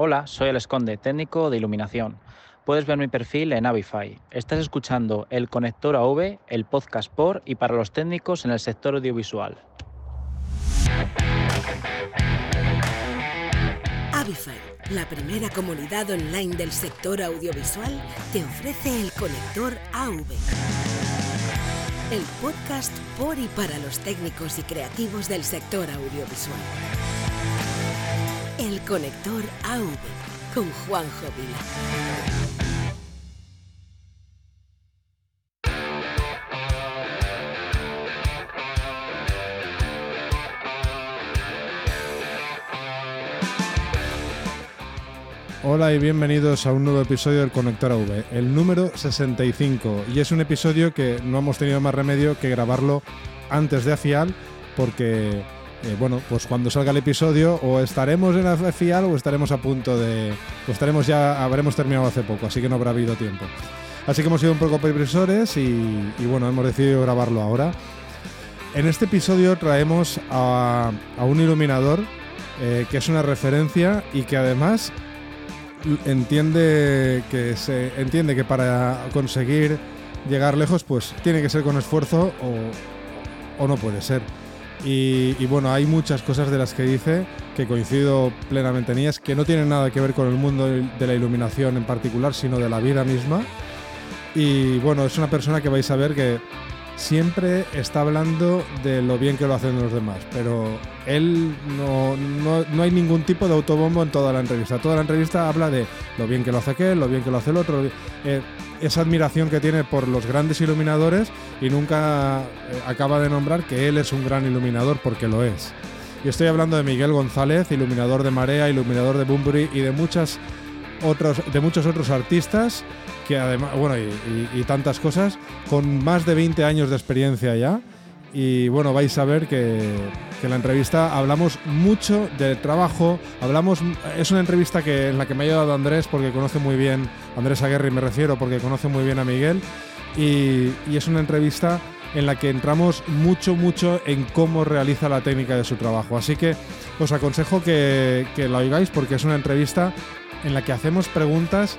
Hola, soy el Esconde, técnico de iluminación. Puedes ver mi perfil en Avify. Estás escuchando El Conector AV, el podcast por y para los técnicos en el sector audiovisual. Avify, la primera comunidad online del sector audiovisual, te ofrece el Conector AV. El podcast por y para los técnicos y creativos del sector audiovisual. El Conector AV con Juanjo Vila. Hola y bienvenidos a un nuevo episodio del Conector AV, el número 65. Y es un episodio que no hemos tenido más remedio que grabarlo antes de AFIAL, porque, eh, bueno, pues cuando salga el episodio o estaremos en AFIAL o estaremos a punto de. o estaremos ya. habremos terminado hace poco, así que no habrá habido tiempo. Así que hemos sido un poco previsores y, y bueno, hemos decidido grabarlo ahora. En este episodio traemos a, un iluminador eh, que es una referencia y que además entiende que se entiende que para conseguir llegar lejos pues tiene que ser con esfuerzo o no puede ser y, y, bueno hay muchas cosas de las que dice que coincido plenamente en ellas que no tienen nada que ver con el mundo de la iluminación en particular sino de la vida misma y bueno es una persona que vais a ver que siempre está hablando de lo bien que lo hacen los demás, pero él no, no, no, hay ningún tipo de autobombo en toda la entrevista. Toda la entrevista habla de lo bien que lo hace aquel, lo bien que lo hace el otro, eh, esa admiración que tiene por los grandes iluminadores y nunca eh, acaba de nombrar que él es un gran iluminador porque lo es. Y estoy hablando de Miguel González, iluminador de Marea, iluminador de Bunbury y de muchas otros, de muchos otros artistas que además, bueno, y, tantas cosas, con más de 20 años de experiencia ya. Y bueno, vais a ver que, que en la entrevista hablamos mucho del trabajo, hablamos, es una entrevista que, en la que me ha ayudado Andrés porque conoce muy bien, Andrés Aguerri me refiero, porque conoce muy bien a Miguel. Y, y es una entrevista en la que entramos mucho, mucho en cómo realiza la técnica de su trabajo. Así que os aconsejo que, que la oigáis porque es una entrevista en la que hacemos preguntas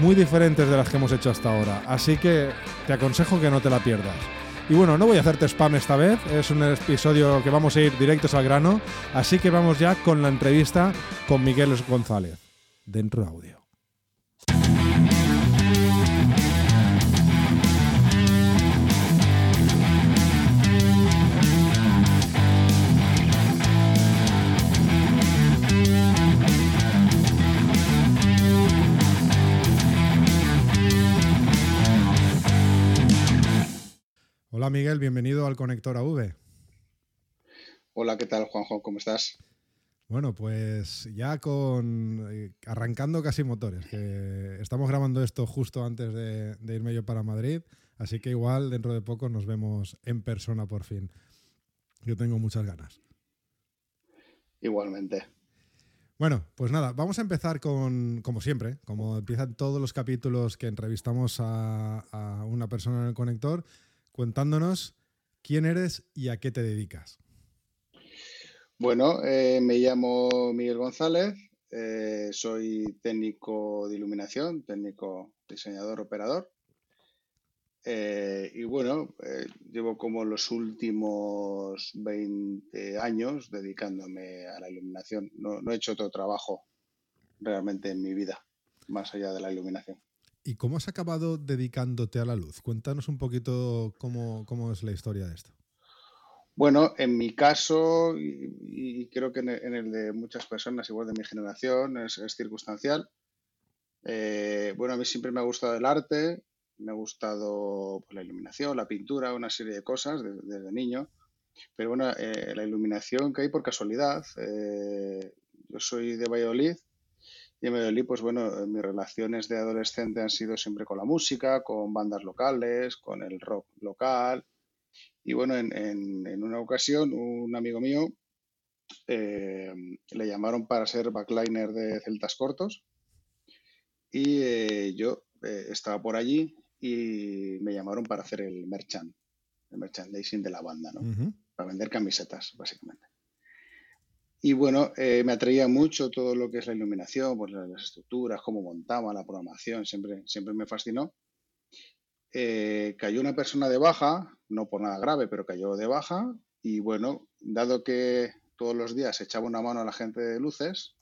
muy diferentes de las que hemos hecho hasta ahora. Así que te aconsejo que no te la pierdas. Y bueno, no voy a hacerte spam esta vez, es un episodio que vamos a ir directos al grano, así que vamos ya con la entrevista con Miguel González, dentro audio. Hola Miguel, bienvenido al Conector AV. Hola, ¿qué tal Juanjo? ¿Cómo estás? Bueno, pues ya con eh, arrancando casi motores, que estamos grabando esto justo antes de, de, irme yo para Madrid, así que igual dentro de poco nos vemos en persona por fin. Yo tengo muchas ganas. Igualmente. Bueno, pues nada, vamos a empezar con, como siempre, como empiezan todos los capítulos que entrevistamos a, a una persona en el conector, contándonos quién eres y a qué te dedicas. Bueno, eh, me llamo Miguel González, eh, soy técnico de iluminación, técnico diseñador operador. Eh, y bueno, llevo como los últimos 20 años dedicándome a la iluminación. No, no he hecho otro trabajo realmente en mi vida, más allá de la iluminación. ¿Y cómo has acabado dedicándote a la luz? Cuéntanos un poquito cómo, cómo es la historia de esto. Bueno, en mi caso, y, y creo que en el, de muchas personas, igual de mi generación, es, es circunstancial. Eh, bueno, a mí siempre me ha gustado el arte, me ha gustado pues, la iluminación, la pintura, una serie de cosas desde, desde niño. Pero bueno, eh, la iluminación que hay por casualidad. Eh, yo soy de Valladolid y en Valladolid, pues bueno, mis relaciones de adolescente han sido siempre con la música, con bandas locales, con el rock local. Y bueno, en, en, en una ocasión, un amigo mío eh, le llamaron para ser backliner de Celtas Cortos. Y eh, yo eh, estaba por allí y me llamaron para hacer el merchant, el merchandising de la banda, ¿no? Uh -huh. Para vender camisetas, básicamente. Y bueno, eh, me atraía mucho todo lo que es la iluminación, pues las estructuras, cómo montaba la programación, siempre, siempre me fascinó. Eh, cayó una persona de baja, no por nada grave, pero cayó de baja. Y bueno, dado que todos los días echaba una mano a la gente de luces,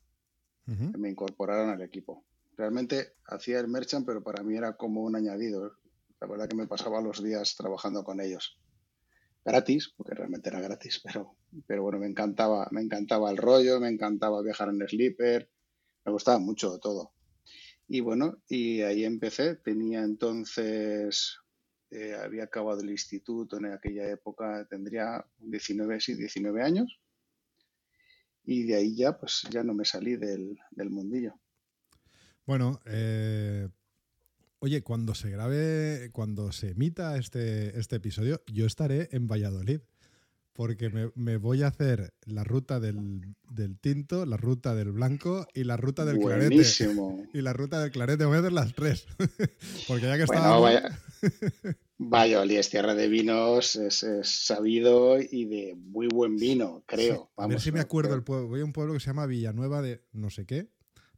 me incorporaron al equipo. Realmente hacía el merchant, pero para mí era como un añadido. La verdad que me pasaba los días trabajando con ellos. Gratis, porque realmente era gratis, pero, pero bueno, me encantaba, me encantaba el rollo, me encantaba viajar en sleeper, me gustaba mucho todo. Y bueno, y ahí empecé. Tenía entonces, eh, había acabado el instituto en aquella época, tendría 19, sí, 19 años. Y de ahí ya, pues ya no me salí del, del mundillo. Bueno, eh, oye, cuando se grabe, cuando se emita este, este episodio, yo estaré en Valladolid porque me, voy a hacer la ruta del, tinto, la ruta del blanco y la ruta del Buenísimo. clarete. Y la ruta del clarete voy a hacer las tres. porque ya que bueno, Vaya... Valladolid es tierra de vinos, es, sabido y de muy buen vino, creo. a ver si me acuerdo el pueblo. Voy a un pueblo que se llama Villanueva de no sé qué.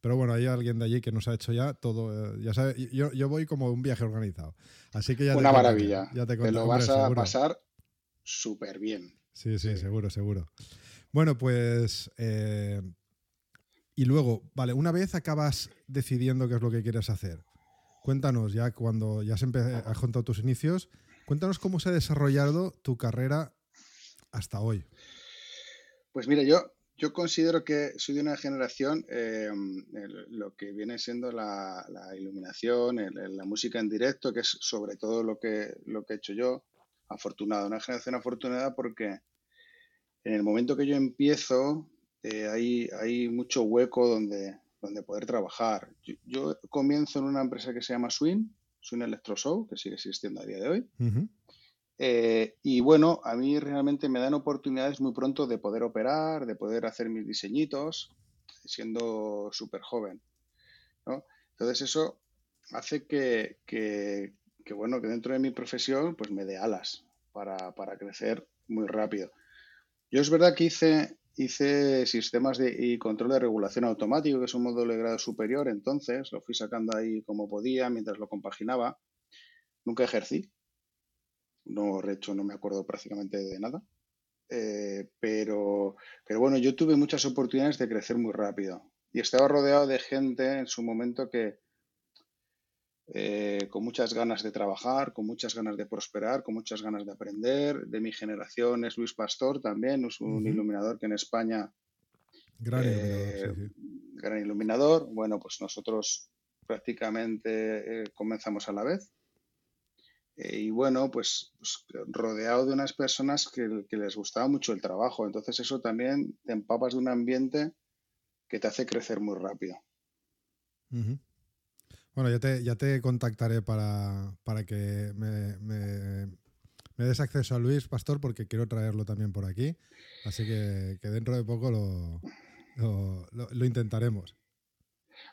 Pero bueno, hay alguien de allí que nos ha hecho ya todo. Eh, ya sabes, yo, yo voy como un viaje organizado. Así que ya Una maravilla. Ya te, te lo vas a pasar súper bien. Sí, sí, seguro, seguro. Bueno, pues... Eh, y luego, vale, una vez acabas decidiendo qué es lo que quieres hacer, cuéntanos ya cuando ya has, has contado tus inicios, cuéntanos cómo se ha desarrollado tu carrera hasta hoy. Pues mira, yo, yo considero que soy de una generación, eh, lo que viene siendo la, iluminación, la música en directo, que es sobre todo lo que, lo que he hecho yo, afortunado, una generación afortunada porque en el momento que yo empiezo eh, hay, hay, mucho hueco donde, donde poder trabajar. Yo, comienzo en una empresa que se llama Swing, Swing Electro Show, que sigue existiendo a día de hoy. Eh, y bueno, a mí realmente me dan oportunidades muy pronto de poder operar, de poder hacer mis diseñitos, siendo súper joven. Entonces eso hace que, que, bueno, que dentro de mi profesión pues me dé alas para, crecer muy rápido. Yo es verdad que hice, hice sistemas de, y control de regulación automático, que es un módulo de grado superior, entonces lo fui sacando ahí como podía mientras lo compaginaba. Nunca ejercí, no, de hecho no me acuerdo prácticamente de nada. Eh, pero, pero bueno, yo tuve muchas oportunidades de crecer muy rápido y estaba rodeado de gente en su momento que, eh, con muchas ganas de trabajar, con muchas ganas de prosperar, con muchas ganas de aprender. De mi generación es Luis Pastor también, es un iluminador que en España... Gran iluminador. Eh, gran iluminador. Bueno, pues nosotros prácticamente comenzamos a la vez. Y bueno, pues, pues, rodeado de unas personas que, les gustaba mucho el trabajo. Entonces eso también te empapas de un ambiente que te hace crecer muy rápido. Bueno, ya te, ya te contactaré para, que me, des acceso a Luis Pastor porque quiero traerlo también por aquí. Así que, dentro de poco lo intentaremos.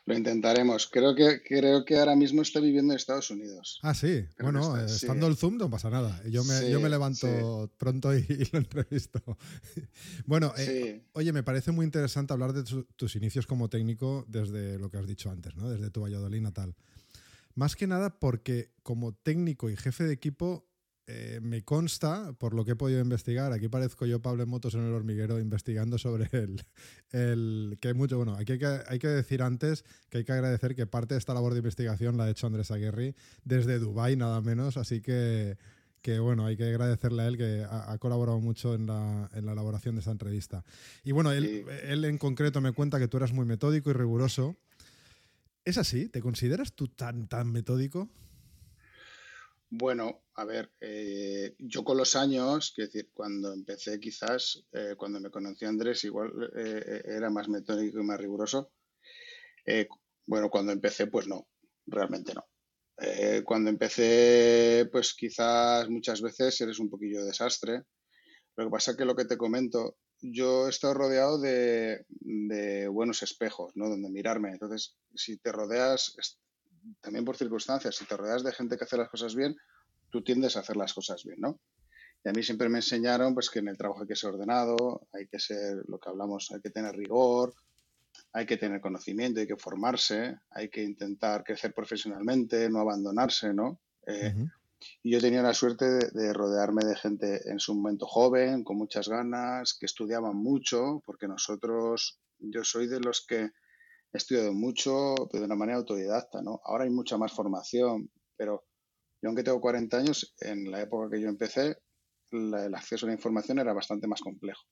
Lo intentaremos. Creo que, creo que ahora mismo está viviendo en Estados Unidos. Ah, sí. bueno, estando el Zoom no pasa nada. Yo me, yo me levanto pronto y, lo entrevisto. bueno, eh, oye, me parece muy interesante hablar de tus inicios como técnico desde lo que has dicho antes, ¿no? Desde tu Valladolid natal. Más que nada porque como técnico y jefe de equipo eh, me consta, por lo que he podido investigar, aquí parezco yo Pablo Motos en el hormiguero investigando sobre el, el que hay mucho, bueno, aquí hay que, hay que, decir antes que hay que agradecer que parte de esta labor de investigación la ha hecho Andrés Aguirre desde Dubai nada menos, así que, que bueno, hay que agradecerle a él que ha, colaborado mucho en la, en la, elaboración de esta entrevista. Y bueno, él, él en concreto me cuenta que tú eras muy metódico y riguroso. ¿Es así? ¿Te consideras tú tan, tan metódico? Bueno, a ver, eh, yo con los años, es decir, cuando empecé quizás, eh, cuando me conoció Andrés, igual eh, era más metódico y más riguroso. bueno, cuando empecé, pues no, realmente no. cuando empecé, pues quizás muchas veces eres un poquillo desastre. Lo que pasa es que lo que te comento, yo he estado rodeado de, de buenos espejos, ¿no? Donde mirarme. Entonces, si te rodeas, también por circunstancias, si te rodeas de gente que hace las cosas bien, tú tiendes a hacer las cosas bien, ¿no? Y a mí siempre me enseñaron pues, que en el trabajo hay que ser ordenado, hay que ser lo que hablamos, hay que tener rigor, hay que tener conocimiento, hay que formarse, hay que intentar crecer profesionalmente, no abandonarse, ¿no? Eh, y yo tenía la suerte de, rodearme de gente en su momento joven, con muchas ganas, que estudiaban mucho, porque nosotros, yo soy de los que he estudiado mucho, pero de una manera autodidacta, ¿no? Ahora hay mucha más formación, pero yo aunque tengo 40 años, en la época que yo empecé, el acceso a la información era bastante más complejo.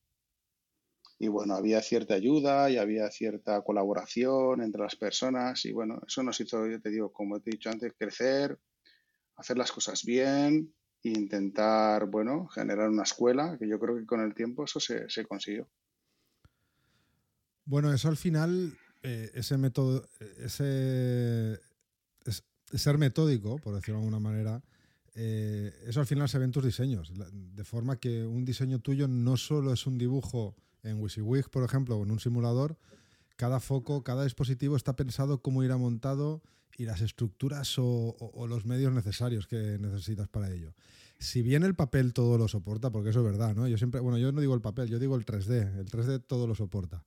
Y bueno, había cierta ayuda y había cierta colaboración entre las personas y bueno, eso nos hizo, yo te digo, como te he dicho antes, crecer, hacer las cosas bien e intentar, bueno, generar una escuela, que yo creo que con el tiempo eso se, consiguió. Bueno, eso al final, eh, ese método, ese, ser metódico, por decirlo de alguna manera, eh, eso al final se ve en tus diseños, de forma que un diseño tuyo no solo es un dibujo en WYSIWYG, por ejemplo, o en un simulador, cada foco, cada dispositivo está pensado cómo irá montado y las estructuras o, los medios necesarios que necesitas para ello. Si bien el papel todo lo soporta, porque eso es verdad, ¿no? Yo siempre, bueno, yo no digo el papel, yo digo el 3D. El 3D todo lo soporta.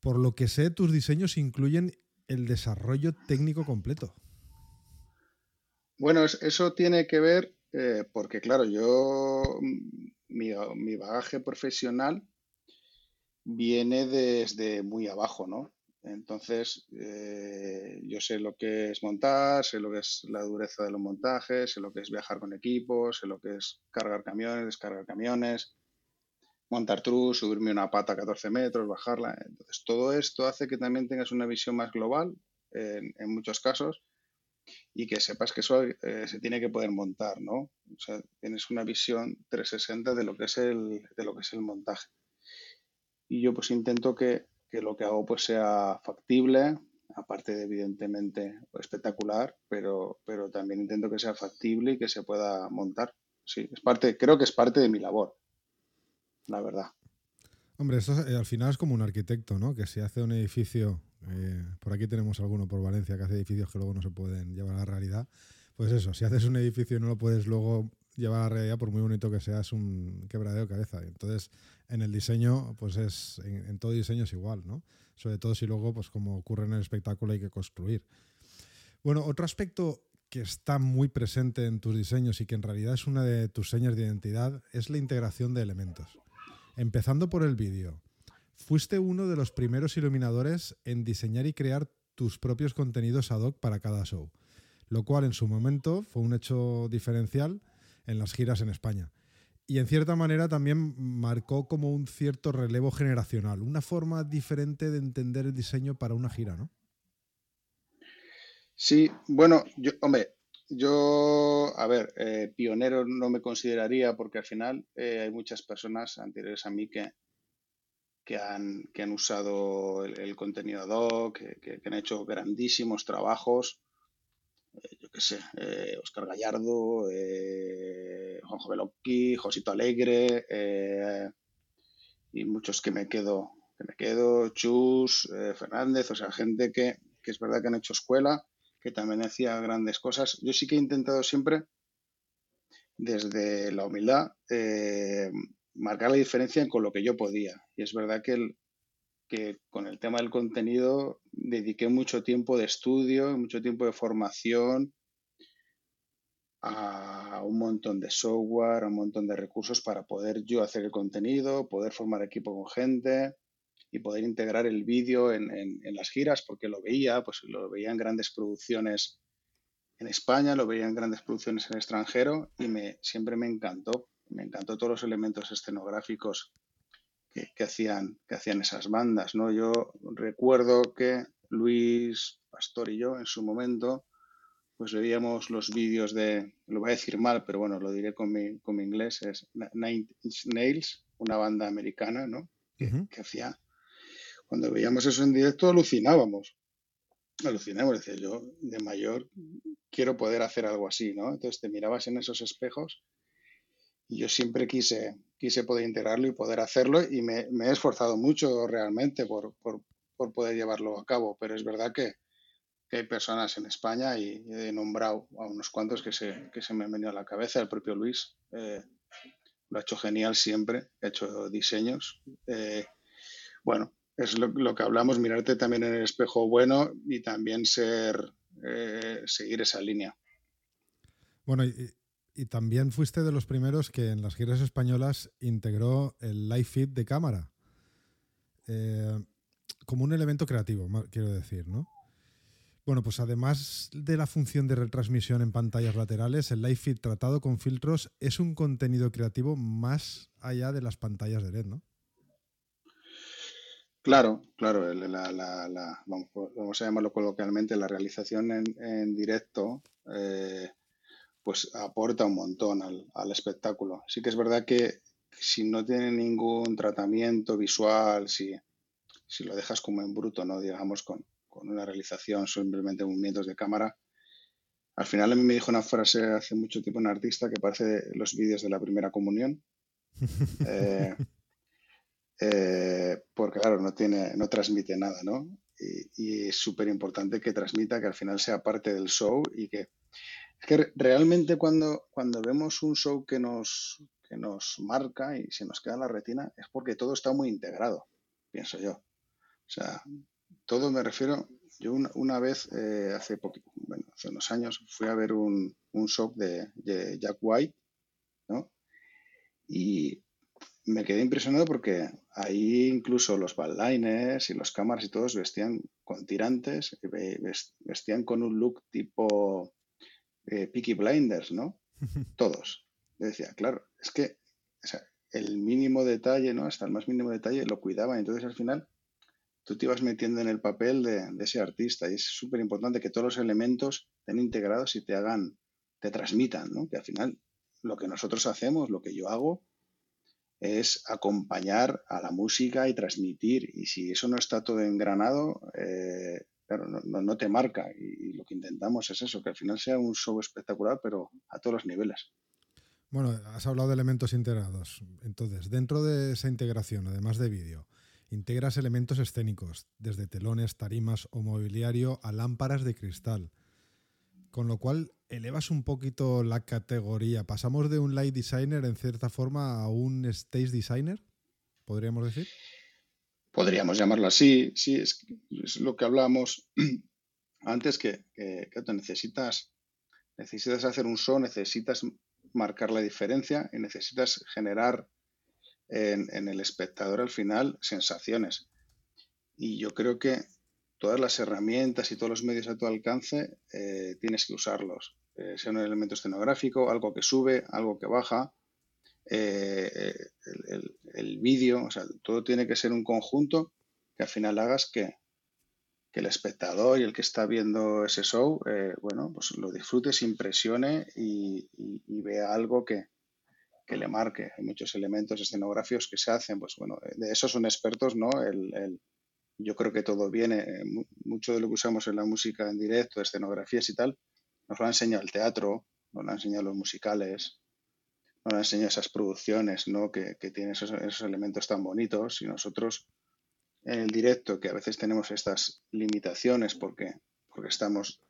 Por lo que sé, tus diseños incluyen el desarrollo técnico completo. Bueno, eso tiene que ver eh, porque, claro, yo, mi, bagaje profesional viene desde muy abajo, ¿no? Entonces, eh, yo sé lo que es montar, sé lo que es la dureza de los montajes, sé lo que es viajar con equipos, sé lo que es cargar camiones, descargar camiones, montar trus, subirme una pata a 14 metros, bajarla. Entonces, todo esto hace que también tengas una visión más global en, muchos casos y que sepas que eso eh, se tiene que poder montar, ¿no? O sea, tienes una visión 360 de lo que es el, de lo que es el montaje. Y yo pues intento que que lo que hago pues sea factible, aparte de evidentemente espectacular, pero, pero también intento que sea factible y que se pueda montar. Sí, es parte, creo que es parte de mi labor, la verdad. Hombre, esto eh, al final es como un arquitecto, ¿no? Que si hace un edificio, eh, por aquí tenemos alguno por Valencia que hace edificios que luego no se pueden llevar a la realidad. Pues eso, si haces un edificio y no lo puedes luego llevar a la realidad, por muy bonito que sea, es un quebradero de cabeza. Entonces, en el diseño, pues es, en, todo diseño es igual, ¿no? Sobre todo si luego, pues como ocurre en el espectáculo, hay que construir. Bueno, otro aspecto que está muy presente en tus diseños y que en realidad es una de tus señas de identidad es la integración de elementos. Empezando por el vídeo. Fuiste uno de los primeros iluminadores en diseñar y crear tus propios contenidos ad hoc para cada show, lo cual en su momento fue un hecho diferencial en las giras en España y en cierta manera también marcó como un cierto relevo generacional, una forma diferente de entender el diseño para una gira, ¿no? Sí, bueno, yo, hombre, yo, a ver, eh, pionero no me consideraría porque al final eh, hay muchas personas anteriores a mí que, que, han, que han usado el, contenido ad que, que, han hecho grandísimos trabajos. Eh, yo qué sé, Oscar Gallardo, Juanjo Belocchi, Josito Alegre y muchos que me quedo, que me quedo, Chus, Fernández, o sea, gente que, que, es verdad que han hecho escuela, que también hacía grandes cosas. Yo sí que he intentado siempre, desde la humildad, marcar la diferencia con lo que yo podía. Y es verdad que que con el tema del contenido dediqué mucho tiempo de estudio, mucho tiempo de formación a un montón de software, a un montón de recursos para poder yo hacer el contenido, poder formar equipo con gente y poder integrar el vídeo en, las giras, porque lo veía, pues lo veía en grandes producciones en España, lo veía en grandes producciones en el extranjero y me, siempre me encantó. Me encantó todos los elementos escenográficos que, hacían, que hacían esas bandas. ¿no? Yo recuerdo que Luis Pastor y yo en su momento pues veíamos los vídeos de, lo voy a decir mal, pero bueno, lo diré con mi, con mi inglés, es Nine Inch Nails, una banda americana, ¿no? Que, hacía, cuando veíamos eso en directo alucinábamos, alucinábamos, decía yo, de mayor quiero poder hacer algo así, ¿no? Entonces te mirabas en esos espejos y yo siempre quise, quise poder integrarlo y poder hacerlo y me, he esforzado mucho realmente por, poder llevarlo a cabo, pero es verdad que, hay personas en España y he nombrado a unos cuantos que se, que se me han venido a la cabeza, el propio Luis, eh, lo ha hecho genial siempre, ha hecho diseños. Eh, bueno, es lo, que hablamos, mirarte también en el espejo bueno y también ser, eh, seguir esa línea. Bueno, y, también fuiste de los primeros que en las giras españolas integró el live feed de cámara. Eh, como un elemento creativo, quiero decir, ¿no? Bueno, pues además de la función de retransmisión en pantallas laterales, el live feed tratado con filtros es un contenido creativo más allá de las pantallas de LED, ¿no? Claro, claro, vamos, a llamarlo coloquialmente, la realización en, directo eh, pues aporta un montón al, espectáculo. Sí que es verdad que si no tiene ningún tratamiento visual, si, si lo dejas como en bruto, ¿no? digamos, con, con una realización, simplemente movimientos de cámara. Al final a mí me dijo una frase hace mucho tiempo un artista que parece los vídeos de la primera comunión. Eh, eh, porque claro, no tiene, no transmite nada, ¿no? Y, es súper importante que transmita, que al final sea parte del show y que es que realmente cuando, cuando vemos un show que nos, que nos marca y se nos queda en la retina es porque todo está muy integrado, pienso yo. O sea, todo me refiero, yo una, vez, eh, hace, bueno, hace unos años, fui a ver un, un show de, Jack White, ¿no? Y me quedé impresionado porque ahí incluso los balliners y los cámaras y todos vestían con tirantes, vestían con un look tipo eh, Peaky Blinders, ¿no? Todos. Yo decía, claro, es que el mínimo detalle, ¿no? Hasta el más mínimo detalle lo cuidaban. Entonces al final tú te ibas metiendo en el papel de, ese artista y es súper importante que todos los elementos estén integrados y te hagan, te transmitan, ¿no? Que al final lo que nosotros hacemos, lo que yo hago, es acompañar a la música y transmitir. Y si eso no está todo engranado, eh, claro, no, te marca. Y, lo que intentamos es eso, que al final sea un show espectacular, pero a todos los niveles. Bueno, has hablado de elementos integrados. Entonces, dentro de esa integración, además de vídeo, Integras elementos escénicos, desde telones, tarimas o mobiliario a lámparas de cristal. Con lo cual elevas un poquito la categoría. Pasamos de un light designer en cierta forma a un stage designer, podríamos decir. Podríamos llamarlo así, sí, es, lo que hablábamos antes que, que, necesitas, necesitas hacer un show, necesitas marcar la diferencia y necesitas generar en, el espectador al final sensaciones. Y yo creo que todas las herramientas y todos los medios a tu alcance eh, tienes que usarlos. Eh, sea un elemento escenográfico, algo que sube, algo que baja, eh, el, vídeo, o sea, todo tiene que ser un conjunto que al final hagas que, el espectador y el que está viendo ese show, bueno, pues lo disfrute, se impresione y vea algo que, le marque. Hay muchos elementos escenográficos que se hacen, pues bueno, de eso son expertos, ¿no? El, yo creo que todo viene, eh, mucho de lo que usamos en la música en directo, escenografías y tal, nos lo ha enseñado el teatro, nos lo han enseñado los musicales, nos lo han enseñado esas producciones, ¿no? Que, que tienen esos, esos elementos tan bonitos y nosotros en el directo, que a veces tenemos estas limitaciones porque, porque estamos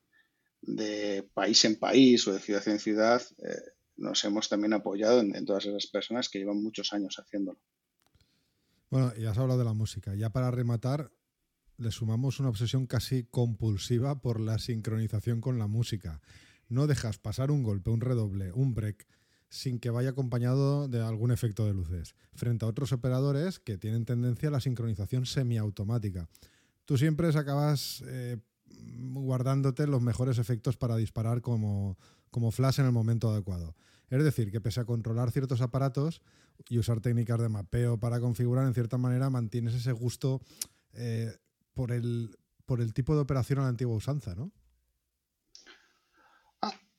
de país en país o de ciudad en ciudad, eh, nos hemos también apoyado en, todas esas personas que llevan muchos años haciéndolo. Bueno, ya has hablado de la música. Ya para rematar, le sumamos una obsesión casi compulsiva por la sincronización con la música. No dejas pasar un golpe, un redoble, un break, sin que vaya acompañado de algún efecto de luces, frente a otros operadores que tienen tendencia a la sincronización semiautomática. Tú siempre acabas eh, guardándote los mejores efectos para disparar como, como flash en el momento adecuado. Es decir, que pese a controlar ciertos aparatos y usar técnicas de mapeo para configurar, en cierta manera mantienes ese gusto eh, por, el, por el tipo de operación a la antigua usanza, ¿no?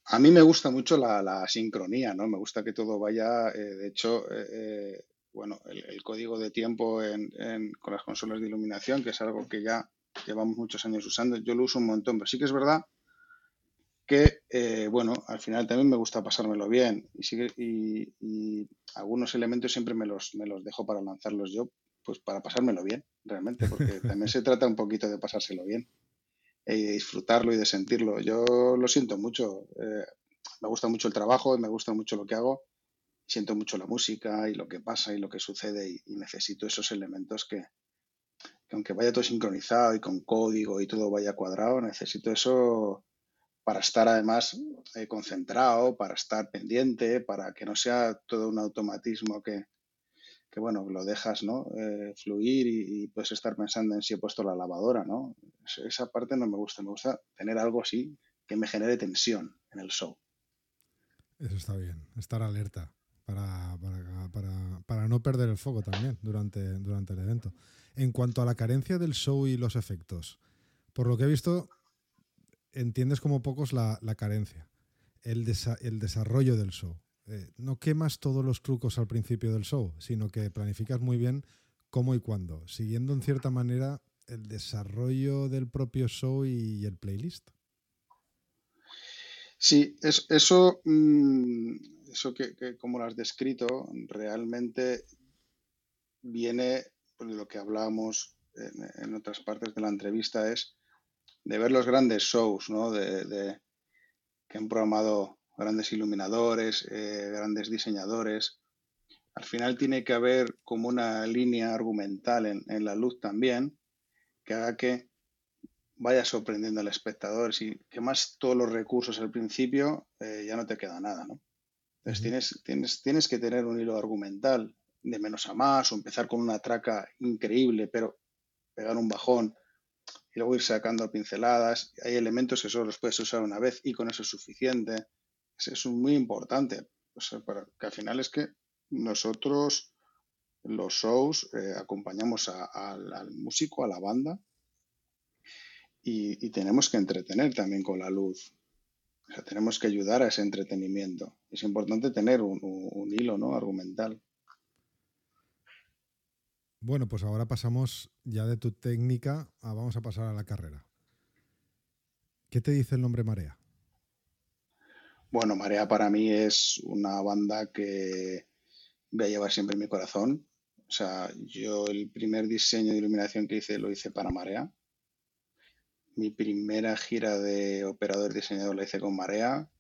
A mí me gusta mucho la, sincronía, ¿no? Me gusta que todo vaya, eh, de hecho, eh, bueno, el, código de tiempo con las consolas de iluminación, que es algo que ya llevamos muchos años usando, yo lo uso un montón, pero sí que es verdad que, eh, bueno, al final también me gusta pasármelo bien y, y, algunos elementos siempre me los, me los dejo para lanzarlos yo, pues para pasármelo bien, realmente, porque también se trata un poquito de pasárselo bien y de disfrutarlo y de sentirlo. Yo lo siento mucho, eh, me gusta mucho el trabajo y me gusta mucho lo que hago. siento mucho la música y lo que pasa y lo que sucede y, necesito esos elementos que, aunque vaya todo sincronizado y con código y todo vaya cuadrado, necesito eso para estar además eh, concentrado, para estar pendiente, para que no sea todo un automatismo que, que bueno, lo dejas ¿no? Eh, fluir y, puedes estar pensando en si he puesto la lavadora, ¿no? Esa parte no me gusta, me gusta tener algo así que me genere tensión en el show. Eso está bien, estar alerta para, para, no perder el foco también durante, durante el evento. En cuanto a la carencia del show y los efectos, por lo que he visto, entiendes como pocos la, carencia, el, el desarrollo del show. Eh, no quemas todos los trucos al principio del show, sino que planificas muy bien cómo y cuándo, siguiendo en cierta manera el desarrollo del propio show y el playlist. Sí, eso, mm, eso que, como lo has descrito, realmente viene de lo que hablábamos en, otras partes de la entrevista, es de ver los grandes shows ¿no? de, que han programado grandes iluminadores, eh, grandes diseñadores. Al final tiene que haber como una línea argumental en, la luz también que haga que vaya sorprendiendo al espectador. Si quemas todos los recursos al principio, eh, ya no te queda nada, ¿no? Entonces tienes, tienes, tienes que tener un hilo argumental de menos a más o empezar con una traca increíble, pero pegar un bajón y luego ir sacando pinceladas. Hay elementos que solo los puedes usar una vez y con eso es suficiente es muy importante, para, que al final es que nosotros los shows eh, acompañamos al músico, a la banda, y, tenemos que entretener también con la luz. O sea, tenemos que ayudar a ese entretenimiento. Es importante tener un, hilo ¿no? argumental. Bueno, pues ahora pasamos ya de tu técnica a vamos a pasar a la carrera. ¿Qué te dice el nombre Marea? Bueno, Marea para mí es una banda que voy a llevar siempre en mi corazón. O sea, yo el primer diseño de iluminación que hice lo hice para Marea. Mi primera gira de operador diseñador la hice con Marea.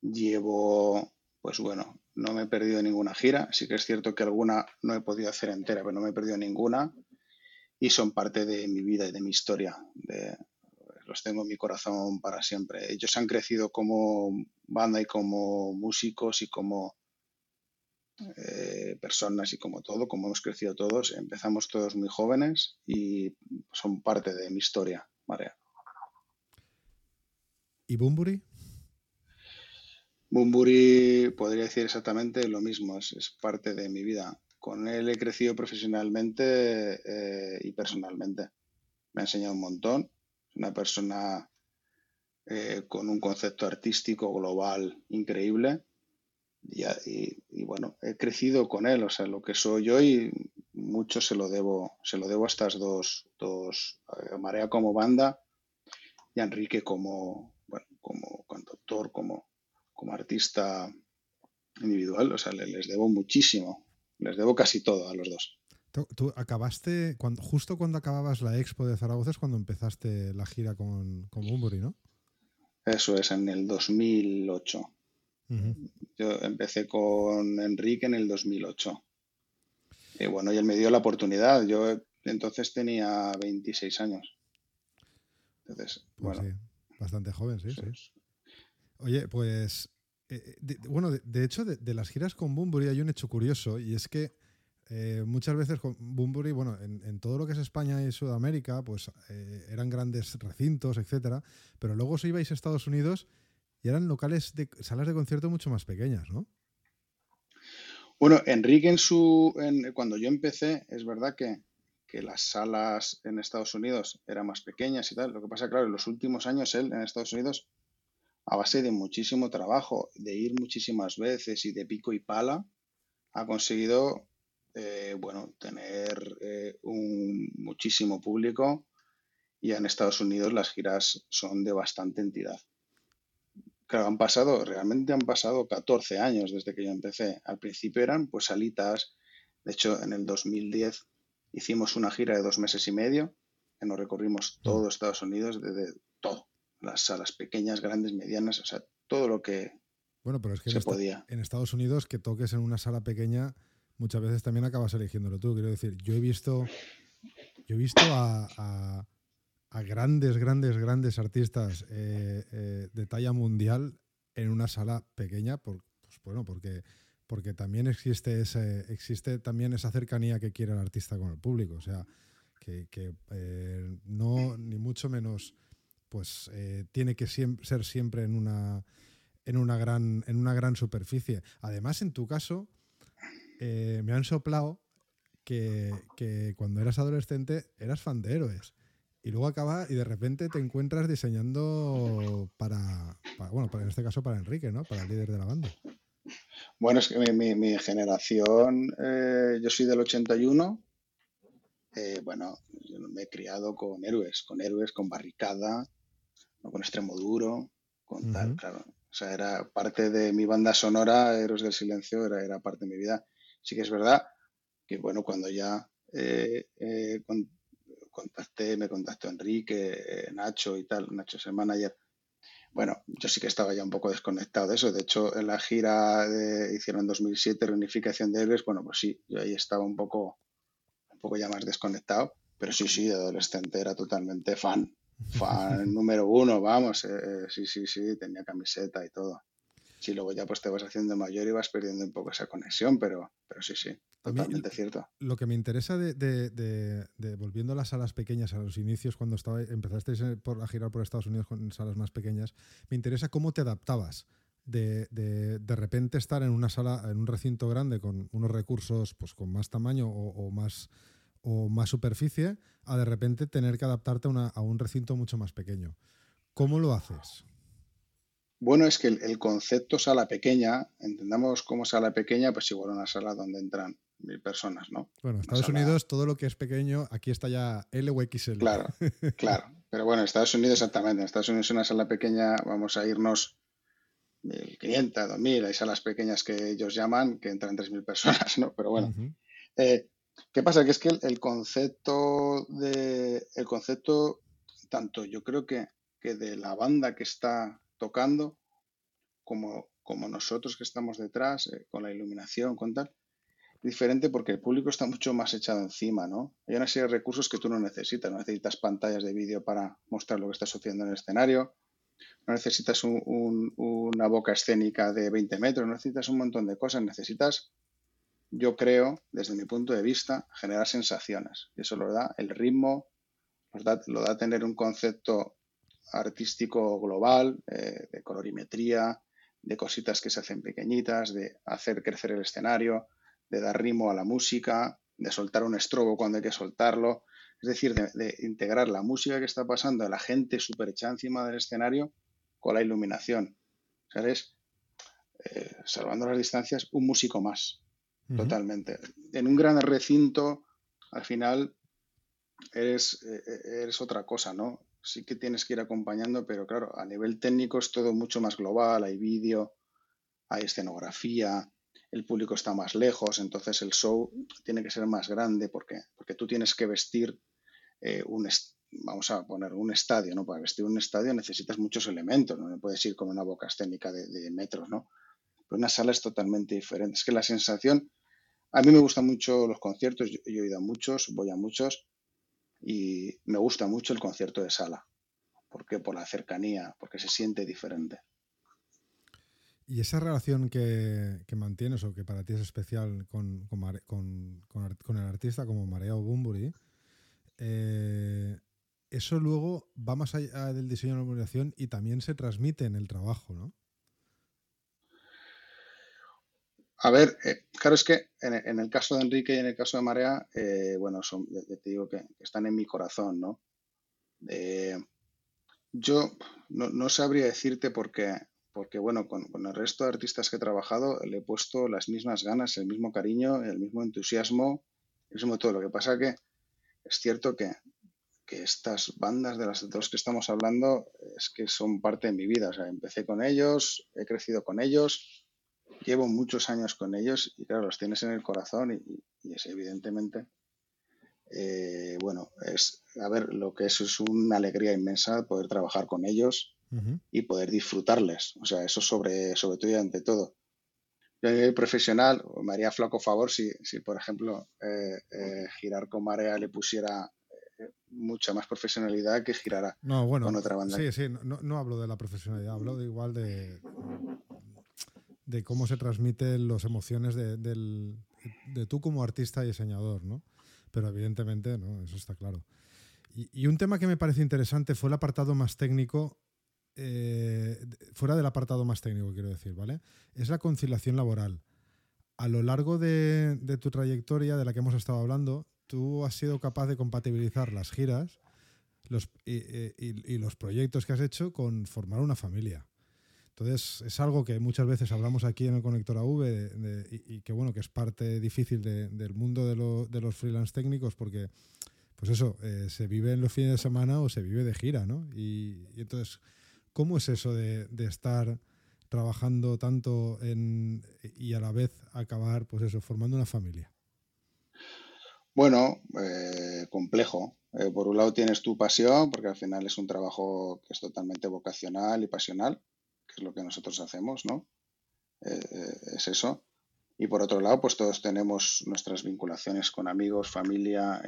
Llevo, pues bueno, no me he perdido ninguna gira. Sí que es cierto que alguna no he podido hacer entera, pero no me he perdido ninguna. Y son parte de mi vida y de mi historia, los tengo en mi corazón para siempre. Ellos han crecido como banda y como músicos y como eh, personas y como todo, como hemos crecido todos. Empezamos todos muy jóvenes y son parte de mi historia, Marea. ¿Y Bumburi? Bumburi podría decir exactamente lo mismo, es, parte de mi vida. Con él he crecido profesionalmente eh, y personalmente. Me ha enseñado un montón una persona eh, con un concepto artístico global increíble. Y, bueno, he crecido con él, o sea, lo que soy yo y mucho se lo debo, se lo debo a estas dos, dos a Marea como banda y a Enrique como, bueno, como cantautor, como, como artista individual, o sea, les debo muchísimo, les debo casi todo a los dos. Tú, acabaste, cuando, justo cuando acababas la expo de Zaragoza es cuando empezaste la gira con, con ¿no? Eso es, en el 2008. Yo empecé con Enrique en el 2008. Y bueno, y él me dio la oportunidad. Yo entonces tenía 26 años. Entonces, pues bueno. bastante joven, sí, sí. Oye, pues, eh, bueno, de, hecho, de, de, las giras con Bumburi hay un hecho curioso y es que eh, muchas veces con Bumburi, bueno, en, todo lo que es España y Sudamérica, pues eh, eran grandes recintos, etcétera, pero luego os ibais a Estados Unidos y eran locales de salas de concierto mucho más pequeñas, ¿no? Bueno, Enrique en su cuando yo empecé, es verdad que, que, las salas en Estados Unidos eran más pequeñas y tal. Lo que pasa, claro, en los últimos años él en Estados Unidos, a base de muchísimo trabajo, de ir muchísimas veces y de pico y pala, ha conseguido eh, bueno, tener eh, un muchísimo público y en Estados Unidos las giras son de bastante entidad. Claro, han pasado, realmente han pasado 14 años desde que yo empecé. Al principio eran pues salitas, de hecho en el 2010 hicimos una gira de dos meses y medio, que nos recorrimos mm. todo Estados Unidos, desde todo, las salas pequeñas, grandes, medianas, o sea, todo lo que Bueno, pero es que se en, podía. en Estados Unidos que toques en una sala pequeña, muchas veces también acabas eligiéndolo tú. Quiero decir, yo he visto, yo he visto a, grandes, grandes, grandes artistas eh, eh, de talla mundial en una sala pequeña, por, pues bueno, porque, porque también existe ese, existe también esa cercanía que quiere el artista con el público. O sea, que, eh, no, ni mucho menos, pues tiene que siem- ser siempre en una en una gran, en una gran superficie. Además, en tu caso, eh, me han soplado que, que cuando eras adolescente eras fan de héroes. Y luego acaba y de repente te encuentras diseñando para, para- bueno, para, en este caso para Enrique, ¿no? Para el líder de la banda. Bueno, es que mi, mi- mi generación, eh, yo soy del 81. eh, bueno, yo me he criado con héroes, con héroes, con barricada, ¿no? con extremo duro, con tal, claro. O sea, era parte de mi banda sonora, Héroes del Silencio, era, era parte de mi vida. Sí que es verdad que, bueno, cuando ya eh, eh, con- contacté, me contactó Enrique, eh, Nacho y tal, Nacho es el manager. Bueno, yo sí que estaba ya un poco desconectado de eso. De hecho, en la gira de, hicieron en 2007, Reunificación de Héroes, bueno, pues sí, yo ahí estaba un poco, un poco ya más desconectado, pero sí, sí, de adolescente era totalmente fan. Fan número uno, vamos, eh, eh, sí, sí, sí, tenía camiseta y todo. Sí, luego ya pues te vas haciendo mayor y vas perdiendo un poco esa conexión, pero, pero sí, sí, totalmente cierto. Lo que me interesa de, de- de- de- volviendo a las salas pequeñas, a los inicios, cuando estaba, empezasteis eh, por, a girar por Estados Unidos con salas más pequeñas, me interesa cómo te adaptabas de, de, de repente estar en una sala, en un recinto grande con unos recursos pues, con más tamaño o, o más, o más superficie, a de repente tener que adaptarte a, una- a un recinto mucho más pequeño. ¿Cómo lo haces? Bueno, es que el, el concepto sala pequeña, entendamos como sala pequeña, pues igual una sala donde entran mil personas, ¿no? Bueno, Estados sala- Unidos, todo lo que es pequeño, aquí está ya L o XL. Claro, claro. Pero bueno, en Estados Unidos exactamente. En Estados Unidos una sala pequeña, vamos a irnos 1.500, 2.000. Hay salas pequeñas que ellos llaman que entran 3.000 personas, ¿no? Pero bueno, eh, ¿qué pasa? Que es que el, el concepto de, el concepto, tanto yo creo que, que de la banda que está tocando, como, como nosotros que estamos detrás, eh, con la iluminación, con tal, diferente porque el público está mucho más echado encima, ¿no? Hay una serie de recursos que tú no necesitas. No necesitas pantallas de vídeo para mostrar lo que está sucediendo en el escenario. No necesitas un- un- una boca escénica de 20 metros. No necesitas un montón de cosas. Necesitas, yo creo, desde mi punto de vista, generar sensaciones. Y eso lo da el ritmo, nos da- lo da tener un concepto artístico global, eh, de colorimetría, de cositas que se hacen pequeñitas, de hacer crecer el escenario, de dar ritmo a la música, de soltar un estrobo cuando hay que soltarlo, es decir, de, de integrar la música que está pasando, la gente súper echada encima del escenario, con la iluminación. O sea, eres, eh, salvando las distancias, un músico más, totalmente. En un gran recinto, al final, eres, eh, eres otra cosa, ¿no? Sí que tienes que ir acompañando, pero claro, a nivel técnico es todo mucho más global, hay vídeo, hay escenografía, el público está más lejos, entonces el show tiene que ser más grande porque, porque tú tienes que vestir eh, un, vamos a poner un estadio, ¿no? Para vestir un estadio necesitas muchos elementos, no puedes ir con una boca escénica de, metros, ¿no? Pero una sala es totalmente diferente. Es que la sensación, a mí me gustan mucho los conciertos, yo he ido a muchos, voy a muchos y me gusta mucho el concierto de sala. ¿Por qué? Por la cercanía, porque se siente diferente. Y esa relación que, que mantienes o que para ti es especial con, con, con- con el artista como Marea o Bumburi, eh, eso luego va más allá del diseño de la iluminación y también se transmite en el trabajo, ¿no? A ver, eh, claro, es que en, el caso de Enrique y en el caso de Marea, eh, bueno, son, te digo que, están en mi corazón, ¿no? Eh, yo no, sabría decirte por qué, porque bueno, con, el resto de artistas que he trabajado le he puesto las mismas ganas, el mismo cariño, el mismo entusiasmo, el mismo todo. Lo que pasa que es cierto que, que estas bandas de las dos que estamos hablando es que son parte de mi vida. O sea, empecé con ellos, he crecido con ellos, llevo muchos años con ellos y claro, los tienes en el corazón y, y es evidentemente, eh, bueno, es, a ver, lo que es es una alegría inmensa poder trabajar con ellos y poder disfrutarles. O sea, eso sobre, sobre todo y ante todo. Yo a nivel profesional me haría flaco favor si, si por ejemplo, eh, eh, girar con marea le pusiera mucha más profesionalidad que girara con otra banda. Sí, sí, no, no, hablo de la profesionalidad, hablo de igual de, de cómo se transmiten las emociones de, de tú como artista y diseñador, ¿no? Pero evidentemente. Eso está claro. Y, y un tema que me parece interesante fue el apartado más técnico eh, fuera del apartado más técnico, quiero decir, ¿vale? Es la conciliación laboral. A lo largo de, tu trayectoria, de la que hemos estado hablando, tú has sido capaz de compatibilizar las giras los, y, los proyectos que has hecho con formar una familia. Entonces, es algo que muchas veces hablamos aquí en el Conector AV y, que, bueno, que es parte difícil del mundo de, los freelance técnicos porque, pues eso, eh, se vive en los fines de semana o se vive de gira, ¿no? y entonces ¿Cómo es eso de, estar trabajando tanto en, y a la vez acabar, pues eso, formando una familia? Bueno, eh, complejo. Eh, por un lado tienes tu pasión, porque al final es un trabajo que es totalmente vocacional y pasional, que es lo que nosotros hacemos, ¿no? Eh, es eso. Y por otro lado, pues todos tenemos nuestras vinculaciones con amigos, familia,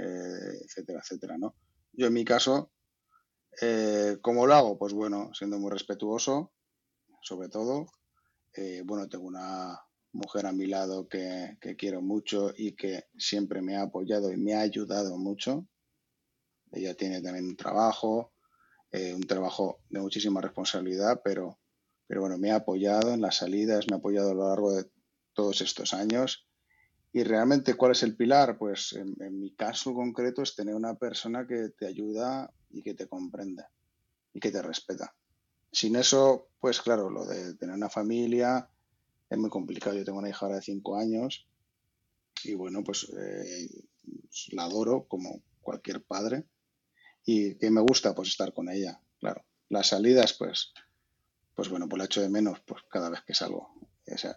etcétera, etcétera, ¿no? Yo en mi caso, eh, ¿Cómo lo hago? Pues bueno, siendo muy respetuoso, sobre todo. Eh, bueno, tengo una mujer a mi lado que, quiero mucho y que siempre me ha apoyado y me ha ayudado mucho. Ella tiene también un trabajo, eh, un trabajo de muchísima responsabilidad, pero, pero bueno, me ha apoyado en las salidas, me ha apoyado a lo largo de todos estos años. Y realmente, ¿cuál es el pilar? Pues en mi caso concreto es tener una persona que te ayuda y que te comprende y que te respeta. Sin eso, pues claro, lo de tener una familia es muy complicado. Yo tengo una hija ahora de 5 años y bueno, pues eh, la adoro como cualquier padre y que me gusta pues estar con ella, claro. Las salidas, pues, pues bueno, pues la echo de menos pues cada vez que salgo. O sea,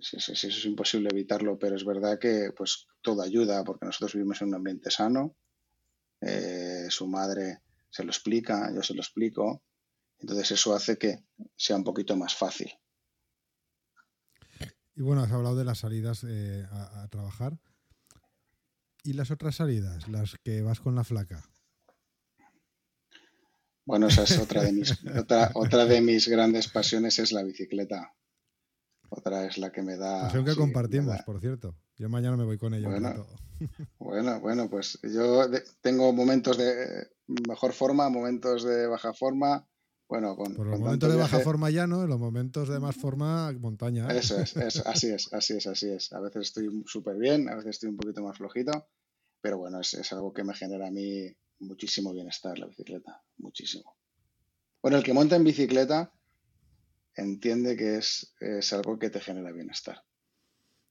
si, eso es imposible evitarlo, pero es verdad que pues todo ayuda porque nosotros vivimos en un ambiente sano. Eh, su madre se lo explica, yo se lo explico. Entonces eso hace que sea un poquito más fácil. Y bueno, has hablado de las salidas eh, a, trabajar. ¿Y las otras salidas? Las que vas con la flaca. Bueno, esa es otra de mis, otra, otra de mis grandes pasiones, es la bicicleta. Otra es la que me da. Pasión que compartimos, por cierto. Yo mañana me voy con ella. Bueno, bueno, bueno, pues yo tengo momentos de mejor forma, momentos de baja forma. Bueno, con, Por los momentos de baja forma ya no, en los momentos de más forma montaña. ¿eh? Eso es, así es, así es, así es. A veces estoy súper bien, a veces estoy un poquito más flojito, pero bueno, es, es, algo que me genera a mí muchísimo bienestar la bicicleta, muchísimo. Bueno, el que monta en bicicleta entiende que es, algo que te genera bienestar.